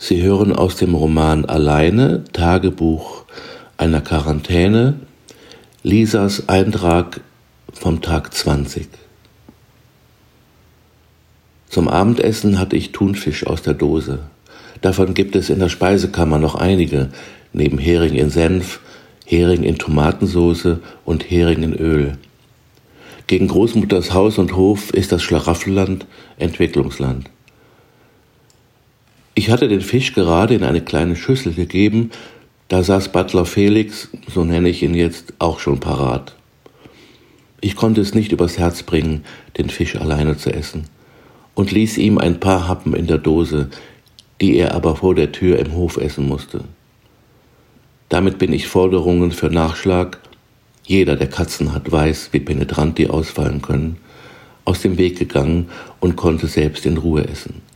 Sie hören aus dem Roman Alleine, Tagebuch einer Quarantäne, Lisas Eintrag vom Tag 20. Zum Abendessen hatte ich Thunfisch aus der Dose. Davon gibt es in der Speisekammer noch einige, neben Hering in Senf, Hering in Tomatensoße und Hering in Öl. Gegen Großmutters Haus und Hof ist das Schlaraffenland Entwicklungsland. Ich hatte den Fisch gerade in eine kleine Schüssel gegeben, da saß Butler Felix, so nenne ich ihn jetzt, auch schon parat. Ich konnte es nicht übers Herz bringen, den Fisch alleine zu essen, und ließ ihm ein paar Happen in der Dose, die er aber vor der Tür im Hof essen musste. Damit bin ich Forderungen für Nachschlag, jeder, der Katzen hat, weiß, wie penetrant die ausfallen können, aus dem Weg gegangen und konnte selbst in Ruhe essen.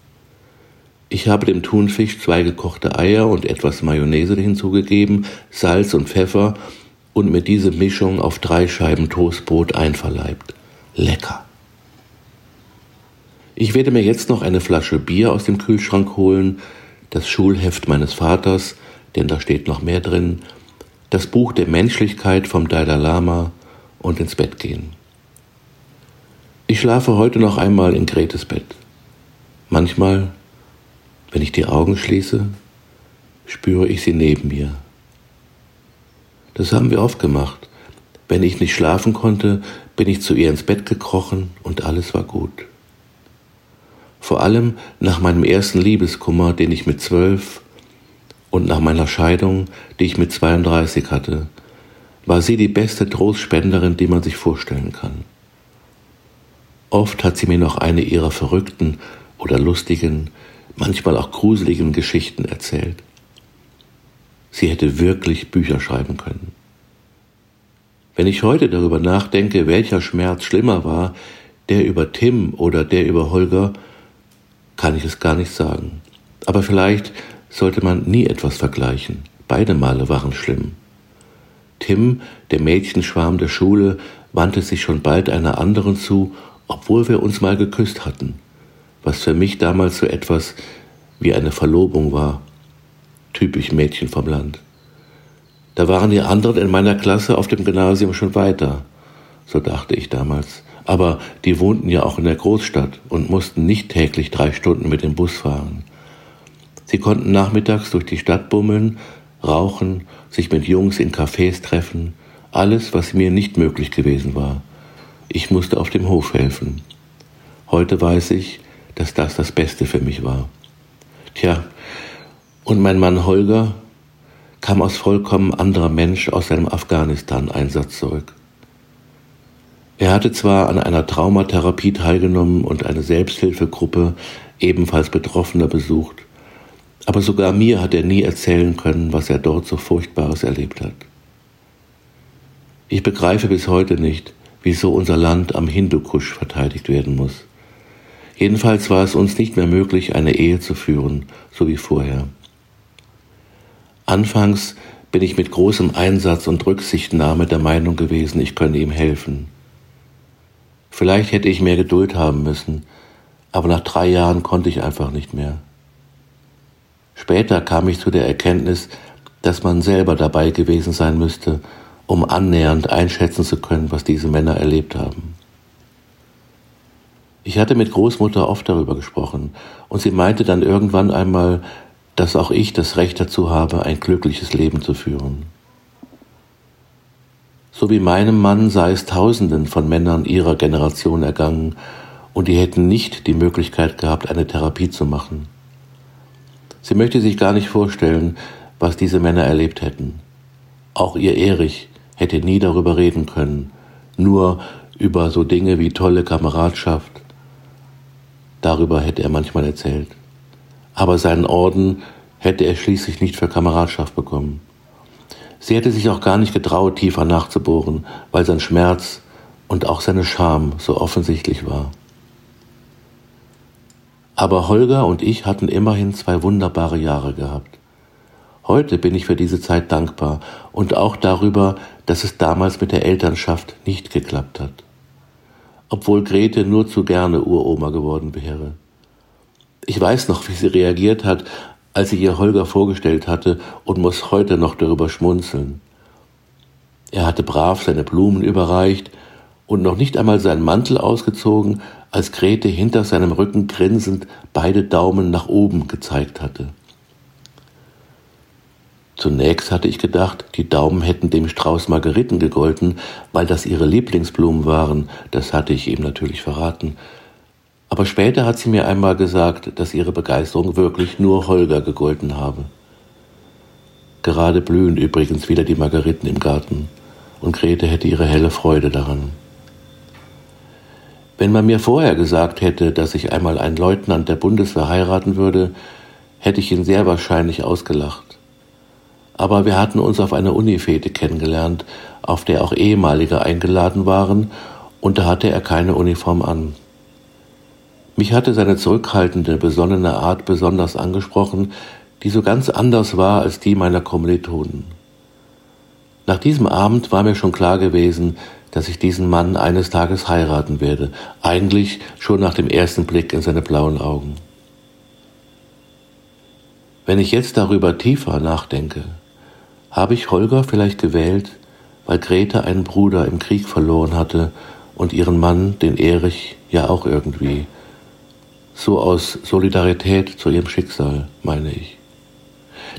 Ich habe dem Thunfisch zwei gekochte Eier und etwas Mayonnaise hinzugegeben, Salz und Pfeffer und mir diese Mischung auf drei Scheiben Toastbrot einverleibt. Lecker. Ich werde mir jetzt noch eine Flasche Bier aus dem Kühlschrank holen, das Schulheft meines Vaters, denn da steht noch mehr drin, das Buch der Menschlichkeit vom Dalai Lama und ins Bett gehen. Ich schlafe heute noch einmal in Gretes Bett. Manchmal wenn ich die Augen schließe, spüre ich sie neben mir. Das haben wir oft gemacht. Wenn ich nicht schlafen konnte, bin ich zu ihr ins Bett gekrochen und alles war gut. Vor allem nach meinem ersten Liebeskummer, den ich mit zwölf und nach meiner Scheidung, die ich mit 32 hatte, war sie die beste Trostspenderin, die man sich vorstellen kann. Oft hat sie mir noch eine ihrer verrückten oder lustigen, manchmal auch gruseligen Geschichten erzählt. Sie hätte wirklich Bücher schreiben können. Wenn ich heute darüber nachdenke, welcher Schmerz schlimmer war, der über Tim oder der über Holger, kann ich es gar nicht sagen. Aber vielleicht sollte man nie etwas vergleichen. Beide Male waren schlimm. Tim, der Mädchenschwarm der Schule, wandte sich schon bald einer anderen zu, obwohl wir uns mal geküsst hatten was für mich damals so etwas wie eine Verlobung war. Typisch Mädchen vom Land. Da waren die anderen in meiner Klasse auf dem Gymnasium schon weiter, so dachte ich damals. Aber die wohnten ja auch in der Großstadt und mussten nicht täglich drei Stunden mit dem Bus fahren. Sie konnten nachmittags durch die Stadt bummeln, rauchen, sich mit Jungs in Cafés treffen, alles, was mir nicht möglich gewesen war. Ich musste auf dem Hof helfen. Heute weiß ich, dass das das Beste für mich war. Tja, und mein Mann Holger kam aus vollkommen anderer Mensch aus seinem Afghanistan-Einsatz zurück. Er hatte zwar an einer Traumatherapie teilgenommen und eine Selbsthilfegruppe ebenfalls Betroffener besucht, aber sogar mir hat er nie erzählen können, was er dort so Furchtbares erlebt hat. Ich begreife bis heute nicht, wieso unser Land am Hindukusch verteidigt werden muss. Jedenfalls war es uns nicht mehr möglich, eine Ehe zu führen, so wie vorher. Anfangs bin ich mit großem Einsatz und Rücksichtnahme der Meinung gewesen, ich könne ihm helfen. Vielleicht hätte ich mehr Geduld haben müssen, aber nach drei Jahren konnte ich einfach nicht mehr. Später kam ich zu der Erkenntnis, dass man selber dabei gewesen sein müsste, um annähernd einschätzen zu können, was diese Männer erlebt haben. Ich hatte mit Großmutter oft darüber gesprochen, und sie meinte dann irgendwann einmal, dass auch ich das Recht dazu habe, ein glückliches Leben zu führen. So wie meinem Mann sei es Tausenden von Männern ihrer Generation ergangen, und die hätten nicht die Möglichkeit gehabt, eine Therapie zu machen. Sie möchte sich gar nicht vorstellen, was diese Männer erlebt hätten. Auch ihr Erich hätte nie darüber reden können, nur über so Dinge wie tolle Kameradschaft, Darüber hätte er manchmal erzählt. Aber seinen Orden hätte er schließlich nicht für Kameradschaft bekommen. Sie hätte sich auch gar nicht getraut, tiefer nachzubohren, weil sein Schmerz und auch seine Scham so offensichtlich war. Aber Holger und ich hatten immerhin zwei wunderbare Jahre gehabt. Heute bin ich für diese Zeit dankbar und auch darüber, dass es damals mit der Elternschaft nicht geklappt hat obwohl Grete nur zu gerne Uroma geworden wäre. Ich weiß noch, wie sie reagiert hat, als sie ihr Holger vorgestellt hatte und muss heute noch darüber schmunzeln. Er hatte brav seine Blumen überreicht und noch nicht einmal seinen Mantel ausgezogen, als Grete hinter seinem Rücken grinsend beide Daumen nach oben gezeigt hatte. Zunächst hatte ich gedacht, die Daumen hätten dem Strauß Margeriten gegolten, weil das ihre Lieblingsblumen waren, das hatte ich ihm natürlich verraten. Aber später hat sie mir einmal gesagt, dass ihre Begeisterung wirklich nur Holger gegolten habe. Gerade blühen übrigens wieder die Margeriten im Garten, und Grete hätte ihre helle Freude daran. Wenn man mir vorher gesagt hätte, dass ich einmal einen Leutnant der Bundeswehr heiraten würde, hätte ich ihn sehr wahrscheinlich ausgelacht. Aber wir hatten uns auf einer Unifete kennengelernt, auf der auch ehemalige eingeladen waren, und da hatte er keine Uniform an. Mich hatte seine zurückhaltende, besonnene Art besonders angesprochen, die so ganz anders war als die meiner Kommilitonen. Nach diesem Abend war mir schon klar gewesen, dass ich diesen Mann eines Tages heiraten werde, eigentlich schon nach dem ersten Blick in seine blauen Augen. Wenn ich jetzt darüber tiefer nachdenke, habe ich Holger vielleicht gewählt, weil Grete einen Bruder im Krieg verloren hatte und ihren Mann, den Erich, ja auch irgendwie, so aus Solidarität zu ihrem Schicksal, meine ich.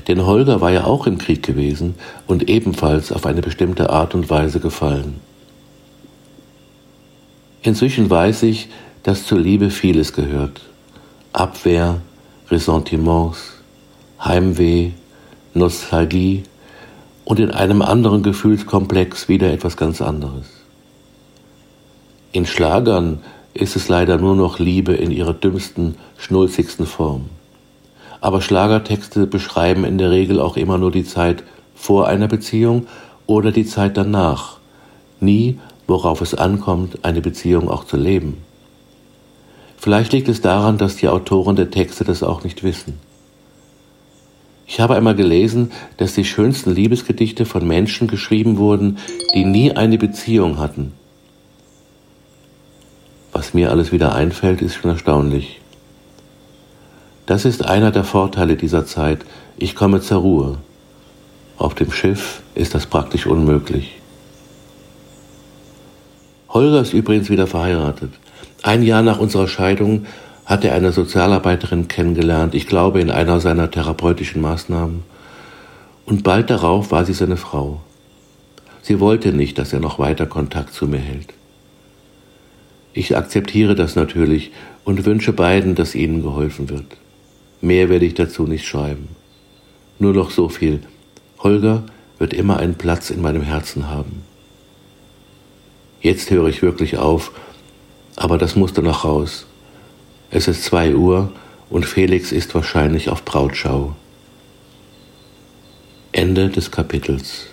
Denn Holger war ja auch im Krieg gewesen und ebenfalls auf eine bestimmte Art und Weise gefallen. Inzwischen weiß ich, dass zur Liebe vieles gehört. Abwehr, Ressentiments, Heimweh, Nostalgie und in einem anderen Gefühlskomplex wieder etwas ganz anderes. In Schlagern ist es leider nur noch Liebe in ihrer dümmsten, schnulzigsten Form. Aber Schlagertexte beschreiben in der Regel auch immer nur die Zeit vor einer Beziehung oder die Zeit danach, nie, worauf es ankommt, eine Beziehung auch zu leben. Vielleicht liegt es daran, dass die Autoren der Texte das auch nicht wissen. Ich habe einmal gelesen, dass die schönsten Liebesgedichte von Menschen geschrieben wurden, die nie eine Beziehung hatten was mir alles wieder einfällt, ist schon erstaunlich. Das ist einer der Vorteile dieser Zeit. Ich komme zur Ruhe. Auf dem Schiff ist das praktisch unmöglich. Holger ist übrigens wieder verheiratet. Ein Jahr nach unserer Scheidung hat er eine Sozialarbeiterin kennengelernt, ich glaube in einer seiner therapeutischen Maßnahmen. Und bald darauf war sie seine Frau. Sie wollte nicht, dass er noch weiter Kontakt zu mir hält. Ich akzeptiere das natürlich und wünsche beiden, dass ihnen geholfen wird. Mehr werde ich dazu nicht schreiben. Nur noch so viel. Holger wird immer einen Platz in meinem Herzen haben. Jetzt höre ich wirklich auf, aber das musste noch raus. Es ist zwei Uhr und Felix ist wahrscheinlich auf Brautschau. Ende des Kapitels.